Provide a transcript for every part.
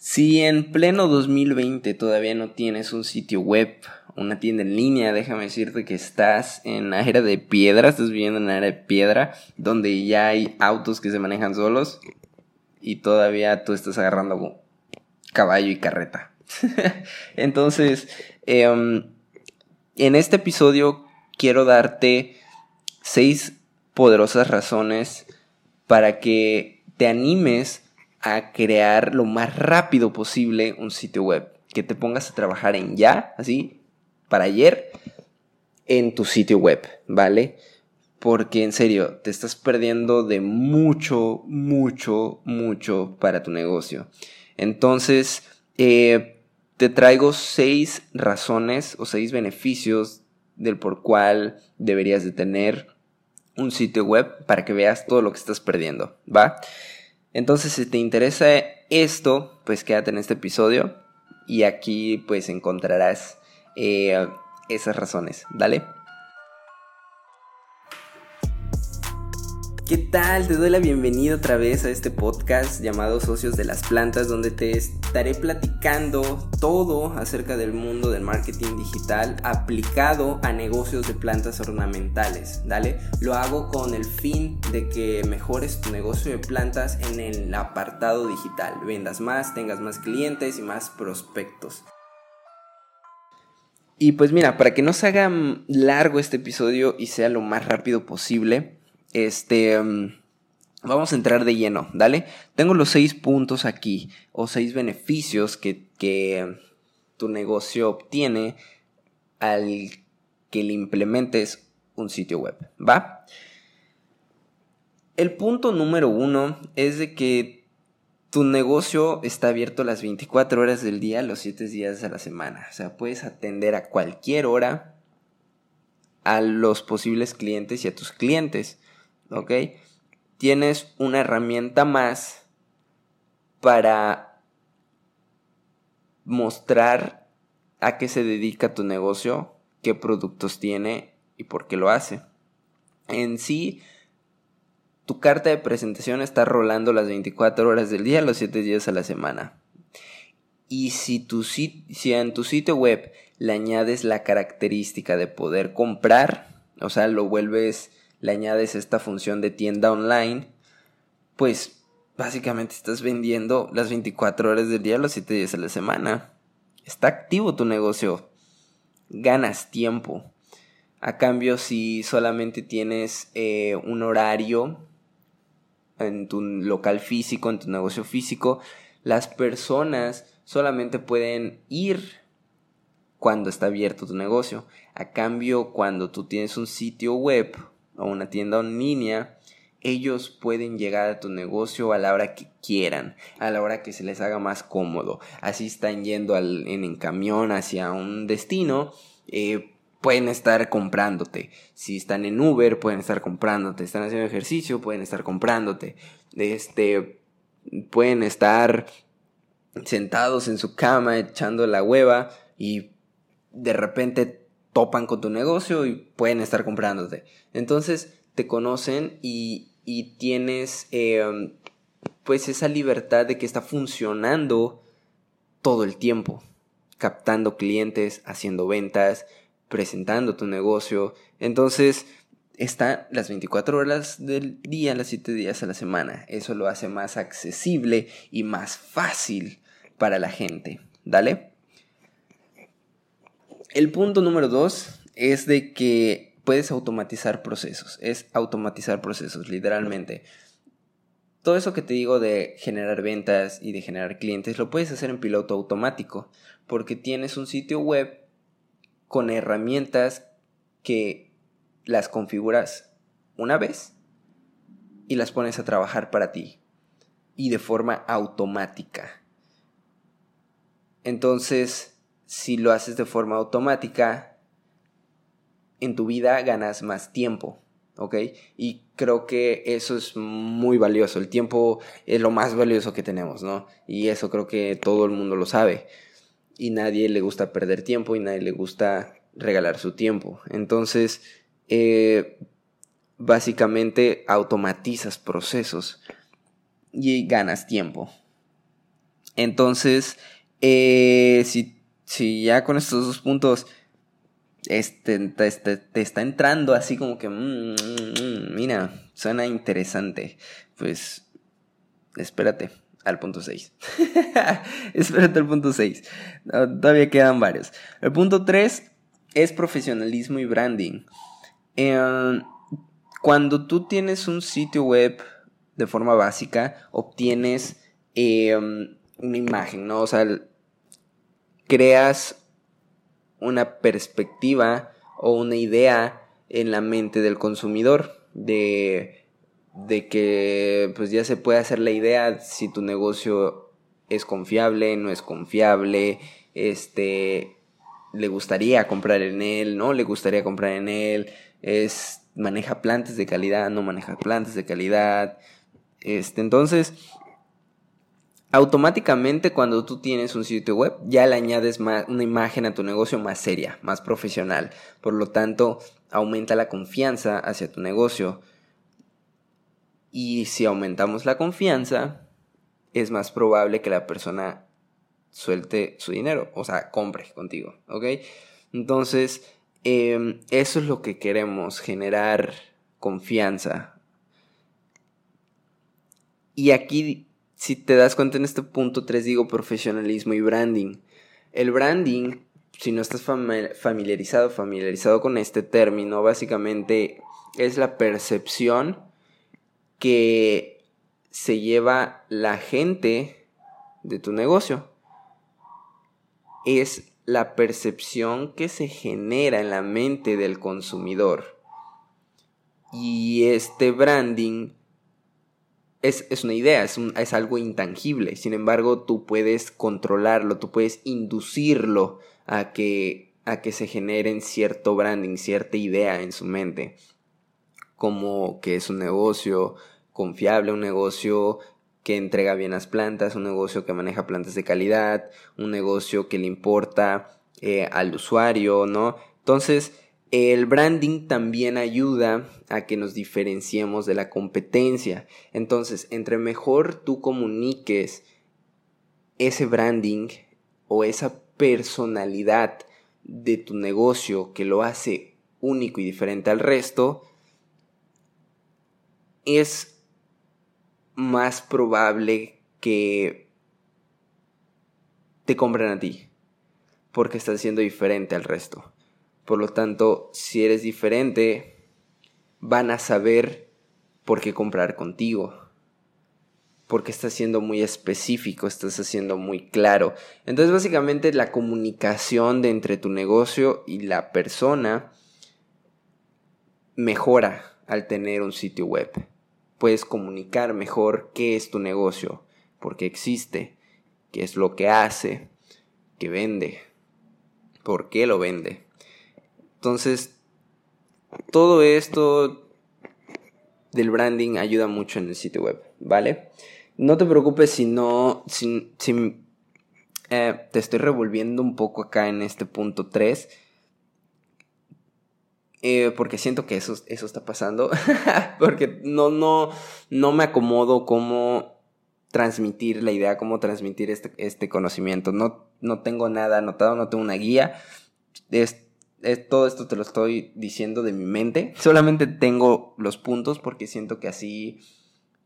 Si en pleno 2020 todavía no tienes un sitio web, una tienda en línea, déjame decirte que estás en la era de piedra, estás viviendo en la era de piedra, donde ya hay autos que se manejan solos y todavía tú estás agarrando caballo y carreta. Entonces, em, en este episodio quiero darte seis poderosas razones para que te animes a crear lo más rápido posible un sitio web. Que te pongas a trabajar en ya, así, para ayer, en tu sitio web, ¿vale? Porque en serio, te estás perdiendo de mucho, mucho, mucho para tu negocio. Entonces, eh, te traigo seis razones o seis beneficios del por cual deberías de tener un sitio web para que veas todo lo que estás perdiendo, ¿va? Entonces, si te interesa esto, pues quédate en este episodio y aquí pues encontrarás eh, esas razones, ¿dale? ¿Qué tal? Te doy la bienvenida otra vez a este podcast llamado Socios de las Plantas, donde te estaré platicando todo acerca del mundo del marketing digital aplicado a negocios de plantas ornamentales. ¿Dale? Lo hago con el fin de que mejores tu negocio de plantas en el apartado digital. Vendas más, tengas más clientes y más prospectos. Y pues mira, para que no se haga largo este episodio y sea lo más rápido posible, este, mm, vamos a entrar de lleno, ¿dale? Tengo los seis puntos aquí, o seis beneficios que, que tu negocio obtiene al que le implementes un sitio web, ¿va? El punto número uno es de que tu negocio está abierto las 24 horas del día, los 7 días de la semana. O sea, puedes atender a cualquier hora a los posibles clientes y a tus clientes. ¿Ok? Tienes una herramienta más para mostrar a qué se dedica tu negocio, qué productos tiene y por qué lo hace. En sí, tu carta de presentación está rolando las 24 horas del día, los 7 días a la semana. Y si, tu, si en tu sitio web le añades la característica de poder comprar, o sea, lo vuelves le añades esta función de tienda online, pues básicamente estás vendiendo las 24 horas del día, los 7 días de la semana. Está activo tu negocio. Ganas tiempo. A cambio, si solamente tienes eh, un horario en tu local físico, en tu negocio físico, las personas solamente pueden ir cuando está abierto tu negocio. A cambio, cuando tú tienes un sitio web o una tienda en línea, ellos pueden llegar a tu negocio a la hora que quieran, a la hora que se les haga más cómodo. Así están yendo en, camión hacia un destino, eh, pueden estar comprándote. Si están en Uber, pueden estar comprándote. Están haciendo ejercicio, pueden estar comprándote. Este, pueden estar sentados en su cama echando la hueva y de repente topan con tu negocio y pueden estar comprándote. Entonces te conocen y, tienes em, pues esa libertad de que está funcionando todo el tiempo, captando clientes, haciendo ventas, presentando tu negocio. Entonces está las 24 horas del día, las 7 días a la semana. Eso lo hace más accesible y más fácil para la gente. ¿Dale? El punto número dos es de que puedes automatizar procesos. Es automatizar procesos, literalmente. Todo eso que te digo de generar ventas y de generar clientes lo puedes hacer en piloto automático porque tienes un sitio web con herramientas que las configuras una vez y las pones a trabajar para ti y de forma automática. Entonces, si lo haces de forma automática, en tu vida ganas más tiempo, ¿ok? Y creo que eso es muy valioso. El tiempo es lo más valioso que tenemos, ¿no? Y eso creo que todo el mundo lo sabe. Y nadie le gusta perder tiempo y nadie le gusta regalar su tiempo. Entonces, eh, básicamente automatizas procesos y ganas tiempo. Entonces, eh, si, si ya con estos dos puntos este, te, está entrando así como que, mm, mm, mm, mira, suena interesante, pues espérate al punto 6. espérate al punto 6. todavía quedan varios. El punto 3 es profesionalismo y branding. Em, cuando tú tienes un sitio web de forma básica, obtienes em, una imagen, ¿no? O sea, creas una perspectiva o una idea en la mente del consumidor de, de que pues ya se puede hacer la idea si tu negocio es confiable, no es confiable, este le gustaría comprar en él, no le gustaría comprar en él, es maneja plantas de calidad, no maneja plantas de calidad. Este, entonces, automáticamente cuando tú tienes un sitio web ya le añades una imagen a tu negocio más seria, más profesional. Por lo tanto, aumenta la confianza hacia tu negocio. Y si aumentamos la confianza, es más probable que la persona suelte su dinero, o sea, compre contigo, ¿ok? Entonces, em, eso es lo que queremos, generar confianza. Y aquí si te das cuenta en este punto 3 digo profesionalismo y branding. El branding, si no estás familiarizado, familiarizado con este término, básicamente es la percepción que se lleva la gente de tu negocio. Es la percepción que se genera en la mente del consumidor. Y este branding es, una idea, es, es algo intangible. Sin embargo, tú puedes controlarlo, tú puedes inducirlo a que, a que se generen cierto branding, cierta idea en su mente. Como que es un negocio confiable, un negocio que entrega bien las plantas, un negocio que maneja plantas de calidad, un negocio que le importa eh, al usuario, ¿no? Entonces, el branding también ayuda a que nos diferenciemos de la competencia. Entonces, entre mejor tú comuniques ese branding o esa personalidad de tu negocio que lo hace único y diferente al resto, es más probable que te compren a ti, porque estás siendo diferente al resto. Por lo tanto, si eres diferente, van a saber por qué comprar contigo. Porque estás siendo muy específico, estás haciendo muy claro. Entonces, básicamente, la comunicación de entre tu negocio y la persona mejora al tener un sitio web. Puedes comunicar mejor qué es tu negocio, por qué existe, qué es lo que hace, qué vende, por qué lo vende. Entonces, todo esto del branding ayuda mucho en el sitio web, ¿vale? No te preocupes si no, si, eh, te estoy revolviendo un poco acá en este punto 3. Eh, porque siento que eso, eso está pasando. porque no, no, no me acomodo cómo transmitir la idea, cómo transmitir este, este conocimiento. No, no tengo nada anotado, no tengo una guía. Es, todo esto te lo estoy diciendo de mi mente. Solamente tengo los puntos porque siento que así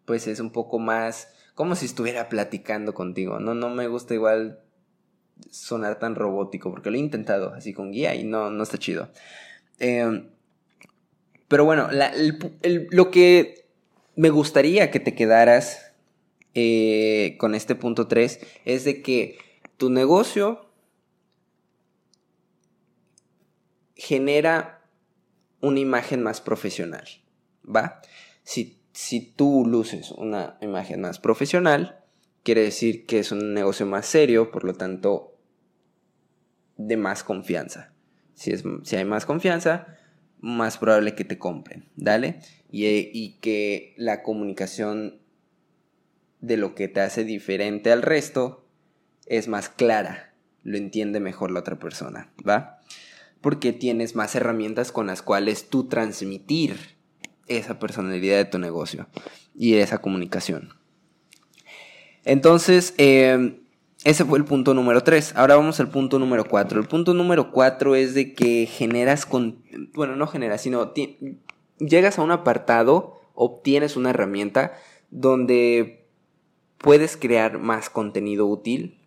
pues es un poco más como si estuviera platicando contigo. No, no me gusta igual sonar tan robótico porque lo he intentado así con guía y no, no está chido. Em, pero bueno, lo que me gustaría que te quedaras eh, con este punto 3 es de que tu negocio genera una imagen más profesional, ¿va? Si, si tú luces una imagen más profesional, quiere decir que es un negocio más serio, por lo tanto, de más confianza. Si, es, si hay más confianza, más probable que te compren, ¿dale? Y, y que la comunicación de lo que te hace diferente al resto es más clara, lo entiende mejor la otra persona, ¿va? Porque tienes más herramientas con las cuales tú transmitir esa personalidad de tu negocio y esa comunicación. Entonces, em, ese fue el punto número 3. Ahora vamos al punto número 4. El punto número 4 es de que generas con... Bueno, no generas, sino llegas a un apartado, obtienes una herramienta donde puedes crear más contenido útil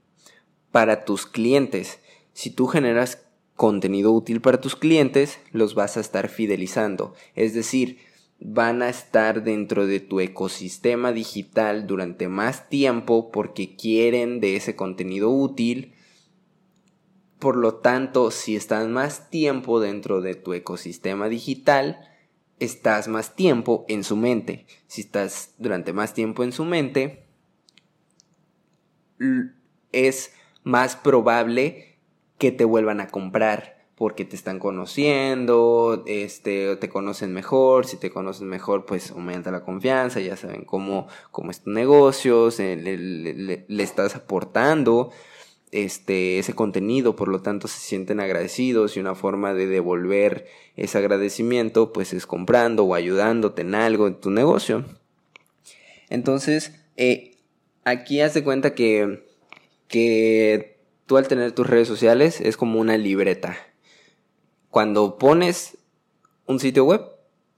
para tus clientes. Si tú generas contenido útil para tus clientes, los vas a estar fidelizando. Es decir, van a estar dentro de tu ecosistema digital durante más tiempo porque quieren de ese contenido útil. Por lo tanto, si estás más tiempo dentro de tu ecosistema digital, estás más tiempo en su mente. Si estás durante más tiempo en su mente, es más probable que te vuelvan a comprar porque te están conociendo, este, te conocen mejor, si te conocen mejor, pues aumenta la confianza, ya saben cómo, cómo es tu negocio, le, estás aportando este, ese contenido, por lo tanto se sienten agradecidos y una forma de devolver ese agradecimiento, pues es comprando o ayudándote en algo en tu negocio. Entonces, eh, aquí haz de cuenta que, que tú al tener tus redes sociales es como una libreta cuando pones un sitio web,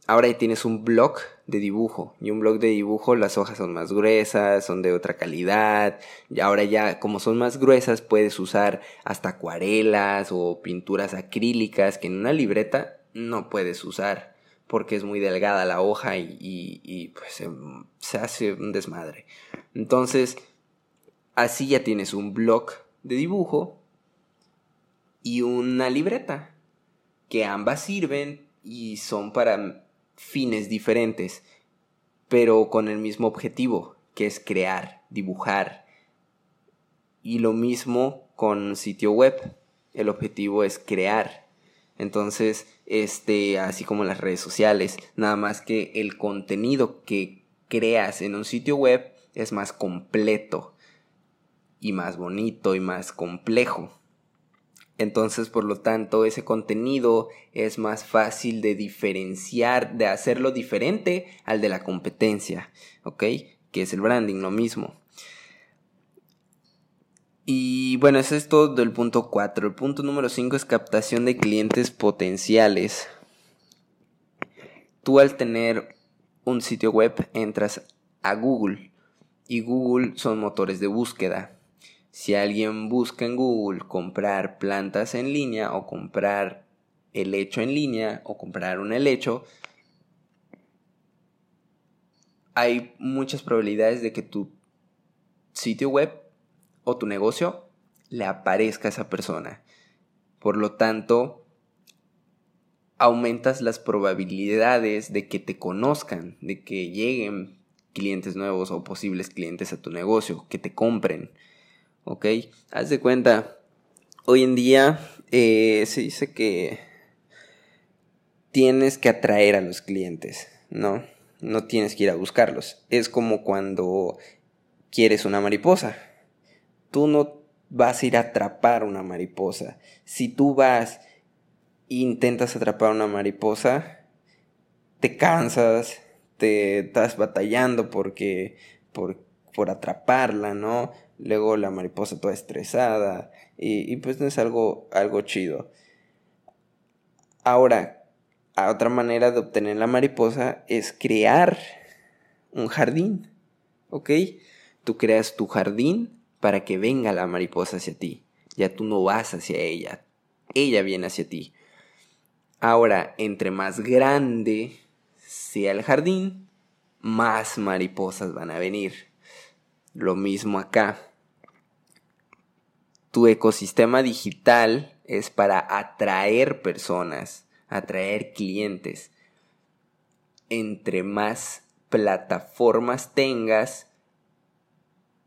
ahora tienes un blog de dibujo. Y un blog de dibujo, las hojas son más gruesas, son de otra calidad. Y ahora ya, como son más gruesas, puedes usar hasta acuarelas o pinturas acrílicas que en una libreta no puedes usar porque es muy delgada la hoja y, pues se, se hace un desmadre. Entonces, así ya tienes un blog de dibujo y una libreta que ambas sirven y son para fines diferentes, pero con el mismo objetivo, que es crear, dibujar. Y lo mismo con sitio web, el objetivo es crear. Entonces, este, así como las redes sociales, nada más que el contenido que creas en un sitio web es más completo y más bonito y más complejo. Entonces, por lo tanto, ese contenido es más fácil de diferenciar, de hacerlo diferente al de la competencia, ¿ok? Que es el branding, lo mismo. Y bueno, eso es todo del punto 4. El punto número 5 es captación de clientes potenciales. Tú al tener un sitio web entras a Google y Google son motores de búsqueda. Si alguien busca en Google comprar plantas en línea o comprar helecho en línea o comprar un helecho, hay muchas probabilidades de que tu sitio web o tu negocio le aparezca a esa persona. Por lo tanto, aumentas las probabilidades de que te conozcan, de que lleguen clientes nuevos o posibles clientes a tu negocio, que te compren. ¿Ok? Haz de cuenta, hoy en día eh, se dice que tienes que atraer a los clientes, ¿no? No tienes que ir a buscarlos. Es como cuando quieres una mariposa. Tú no vas a ir a atrapar una mariposa. Si tú vas e intentas atrapar una mariposa, te cansas, te estás batallando porque por, por atraparla, ¿no? luego la mariposa toda estresada y, pues no es algo, algo chido. Ahora, otra manera de obtener la mariposa es crear un jardín, ¿ok? Tú creas tu jardín para que venga la mariposa hacia ti. Ya tú no vas hacia ella, ella viene hacia ti. Ahora, entre más grande sea el jardín, más mariposas van a venir. Lo mismo acá tu ecosistema digital es para atraer personas, atraer clientes. Entre más plataformas tengas,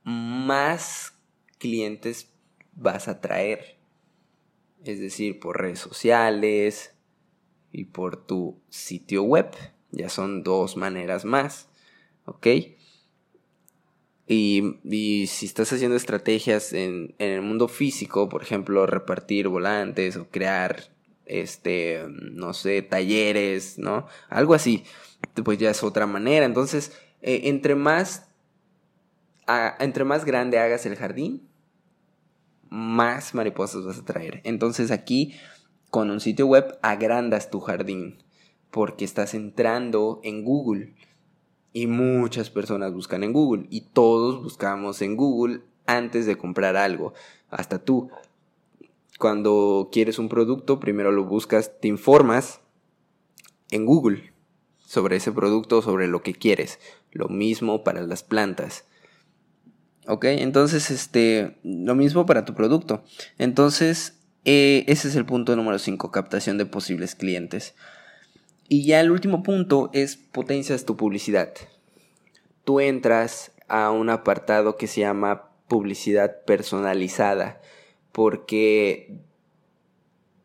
más clientes vas a traer. Es decir, por redes sociales y por tu sitio web. Ya son dos maneras más. ¿Ok? Y, si estás haciendo estrategias en, el mundo físico, por ejemplo, repartir volantes o crear, este, no sé, talleres, ¿no? Algo así, pues ya es otra manera. Entonces, eh, entre más, entre más grande hagas el jardín, más mariposas vas a traer. Entonces aquí, con un sitio web, agrandas tu jardín, porque estás entrando en Google. Y muchas personas buscan en Google, y todos buscamos en Google antes de comprar algo, hasta tú. Cuando quieres un producto, primero lo buscas, te informas en Google sobre ese producto, sobre lo que quieres. Lo mismo para las plantas. ¿Ok? Entonces, este, lo mismo para tu producto. Entonces, eh, ese es el punto número 5, captación de posibles clientes. Y ya el último punto es potencias tu publicidad. Tú entras a un apartado que se llama publicidad personalizada porque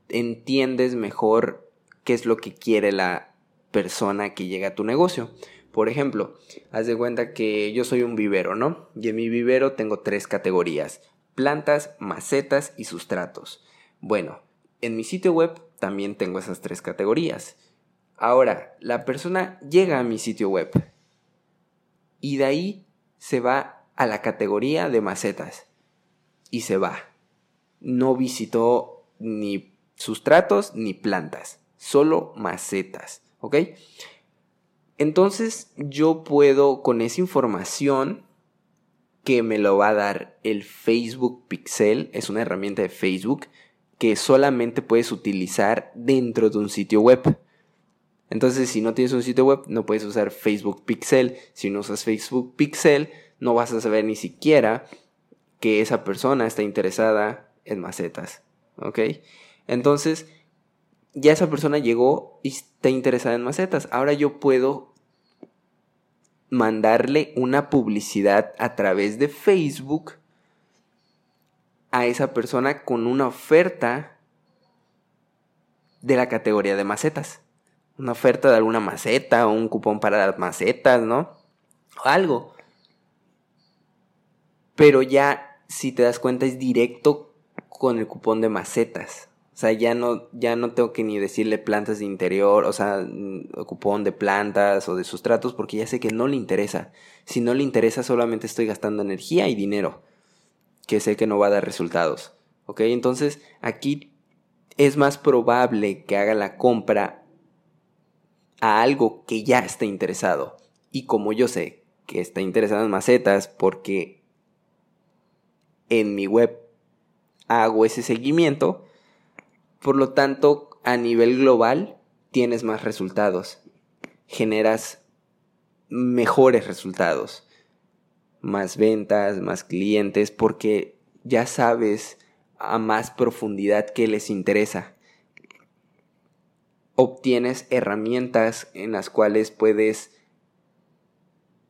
entiendes mejor qué es lo que quiere la persona que llega a tu negocio. Por ejemplo, haz de cuenta que yo soy un vivero, ¿no? Y en mi vivero tengo tres categorías, plantas, macetas y sustratos. Bueno, en mi sitio web también tengo esas tres categorías. Ahora, la persona llega a mi sitio web y de ahí se va a la categoría de macetas y se va. No visitó ni sustratos ni plantas, solo macetas, ¿ok? Entonces yo puedo con esa información que me lo va a dar el Facebook Pixel, es una herramienta de Facebook que solamente puedes utilizar dentro de un sitio web. Entonces, si no tienes un sitio web, no puedes usar Facebook Pixel. Si no usas Facebook Pixel, no vas a saber ni siquiera que esa persona está interesada en macetas. ¿Ok? Entonces, ya esa persona llegó y está interesada en macetas. Ahora yo puedo mandarle una publicidad a través de Facebook a esa persona con una oferta de la categoría de macetas. Una oferta de alguna maceta o un cupón para las macetas, ¿no? O algo. Pero ya, si te das cuenta, es directo con el cupón de macetas. O sea, ya no, ya no tengo que ni decirle plantas de interior, o sea, mm, cupón de plantas o de sustratos, porque ya sé que no le interesa. Si no le interesa, solamente estoy gastando energía y dinero, que sé que no va a dar resultados. ¿Ok? Entonces, aquí es más probable que haga la compra a algo que ya está interesado. Y como yo sé que está interesado en macetas, porque en mi web hago ese seguimiento, por lo tanto, a nivel global, tienes más resultados. Generas mejores resultados. Más ventas, más clientes, porque ya sabes a más profundidad qué les interesa. Obtienes herramientas en las cuales puedes,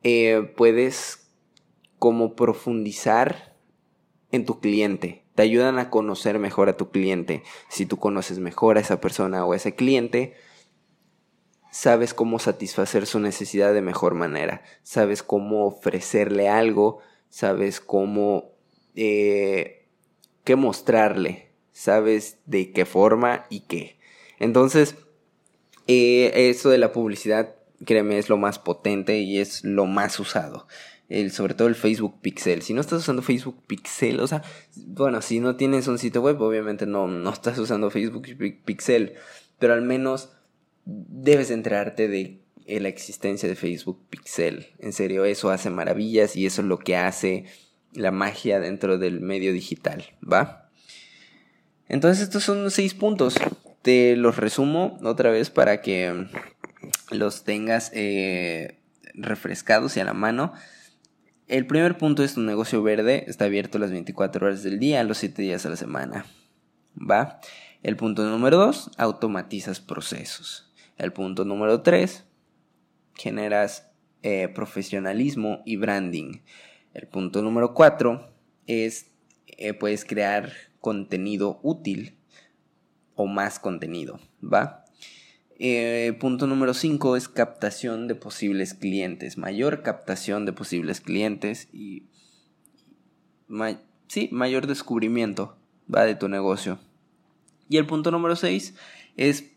eh, puedes como profundizar en tu cliente te ayudan a conocer mejor a tu cliente. Si tú conoces mejor a esa persona o a ese cliente, sabes cómo satisfacer su necesidad de mejor manera, sabes cómo ofrecerle algo, sabes cómo eh, qué mostrarle, sabes de qué forma y qué. Entonces, eh, eso de la publicidad, créeme, es lo más potente y es lo más usado el, sobre todo el Facebook Pixel. Si no estás usando Facebook Pixel, o sea, bueno, si no tienes un sitio web, obviamente no, no estás usando Facebook Pixel, pero al menos debes enterarte de la existencia de Facebook Pixel. En serio, eso hace maravillas y eso es lo que hace la magia dentro del medio digital, ¿va? Entonces estos son seis puntos. Te los resumo otra vez para que los tengas eh, refrescados y a la mano. El primer punto es tu negocio verde está abierto las 24 horas del día, los 7 días a la semana. ¿Va? El punto número 2, automatizas procesos. El punto número 3, generas eh, profesionalismo y branding. El punto número 4 es, eh, puedes crear contenido útil o más contenido, ¿va? Eh, punto número 5 es captación de posibles clientes. Mayor captación de posibles clientes y... sí, mayor descubrimiento va de tu negocio. Y el punto número 6 es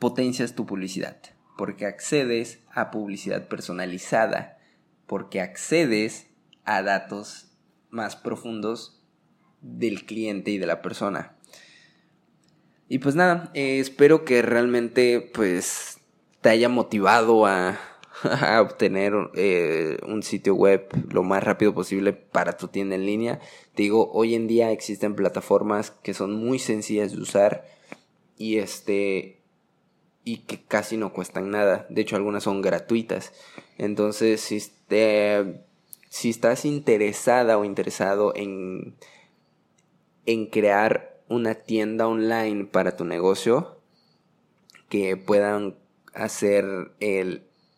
potencias tu publicidad. Porque accedes a publicidad personalizada. Porque accedes a datos más profundos del cliente y de la persona. Y pues nada, eh, espero que realmente pues te haya motivado a, obtener eh, un sitio web lo más rápido posible para tu tienda en línea. Te digo, hoy en día existen plataformas que son muy sencillas de usar y este y que casi no cuestan nada. De hecho, algunas son gratuitas. Entonces, si, si estás interesada o interesado en, en crear una tienda online para tu negocio, que puedan hacer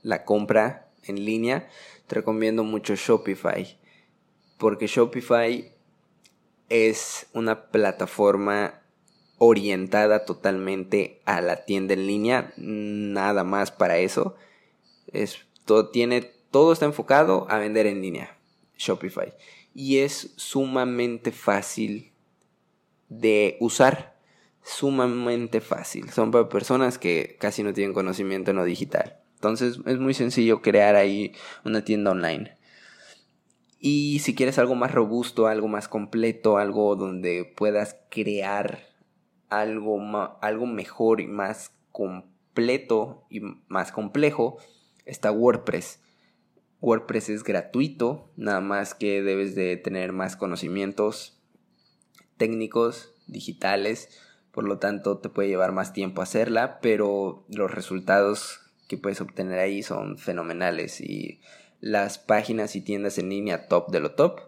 la compra en línea, te recomiendo mucho Shopify. Porque Shopify es una plataforma orientada totalmente a la tienda en línea, nada más para eso. Es, todo, tiene, todo está enfocado a vender en línea, Shopify. Y es sumamente fácil de usar, sumamente fácil. Son para personas que casi no tienen conocimiento en lo digital. Entonces es muy sencillo crear ahí una tienda online. Y si quieres algo más robusto, algo más completo, algo donde puedas crear algo, algo mejor y más completo y más complejo, está WordPress. WordPress es gratuito, nada más que debes de tener más conocimientos técnicos, digitales, por lo tanto te puede llevar más tiempo hacerla, pero los resultados que puedes obtener ahí son fenomenales y las páginas y tiendas en línea top de lo top,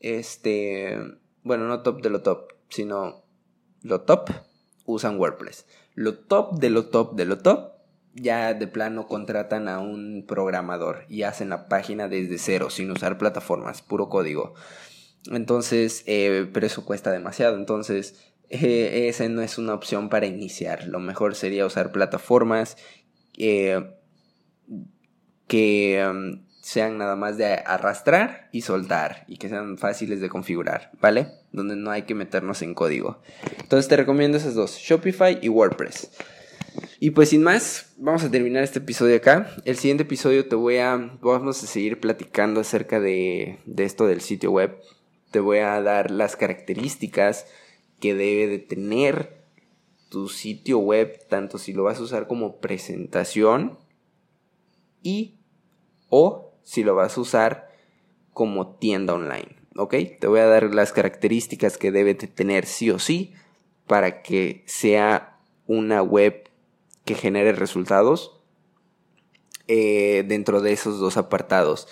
este, bueno, no top de lo top, sino lo top usan WordPress. Lo top de lo top de lo top ya de plano contratan a un programador y hacen la página desde cero, sin usar plataformas, puro código. Entonces, eh, pero eso cuesta demasiado. Entonces, eh, esa no es una opción para iniciar. Lo mejor sería usar plataformas eh, que um, sean nada más de arrastrar y soltar y que sean fáciles de configurar, ¿vale? Donde no hay que meternos en código. Entonces te recomiendo esas dos, Shopify y WordPress. Y pues sin más, vamos a terminar este episodio acá. El siguiente episodio te voy a, vamos a seguir platicando acerca de, de esto del sitio web. Te voy a dar las características que debe de tener tu sitio web, tanto si lo vas a usar como presentación y o si lo vas a usar como tienda online. ¿Ok? Te voy a dar las características que debe tener sí o sí para que sea una web que genere resultados eh, dentro de esos dos apartados.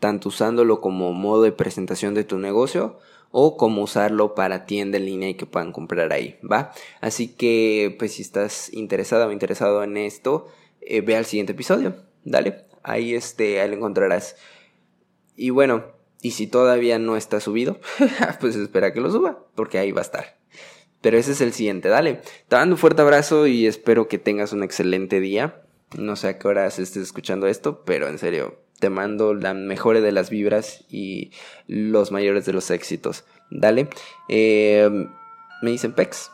Tanto usándolo como modo de presentación de tu negocio o como usarlo para tienda en línea y que puedan comprar ahí, ¿va? Así que, pues si estás interesado o interesado en esto, eh, ve al siguiente episodio. Dale. Ahí, este, ahí lo encontrarás. Y bueno, y si todavía no está subido, pues espera que lo suba, porque ahí va a estar. Pero ese es el siguiente, dale. Te mando un fuerte abrazo y espero que tengas un excelente día. No sé a qué horas estés escuchando esto, pero en serio, te mando la mejor de las vibras y los mayores de los éxitos. Dale. Eh, me dicen Pex.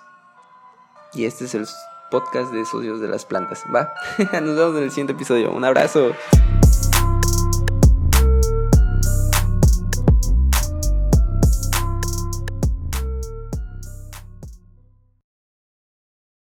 Y este es el podcast de Socios de las Plantas. Va. Nos vemos en el siguiente episodio. Un abrazo.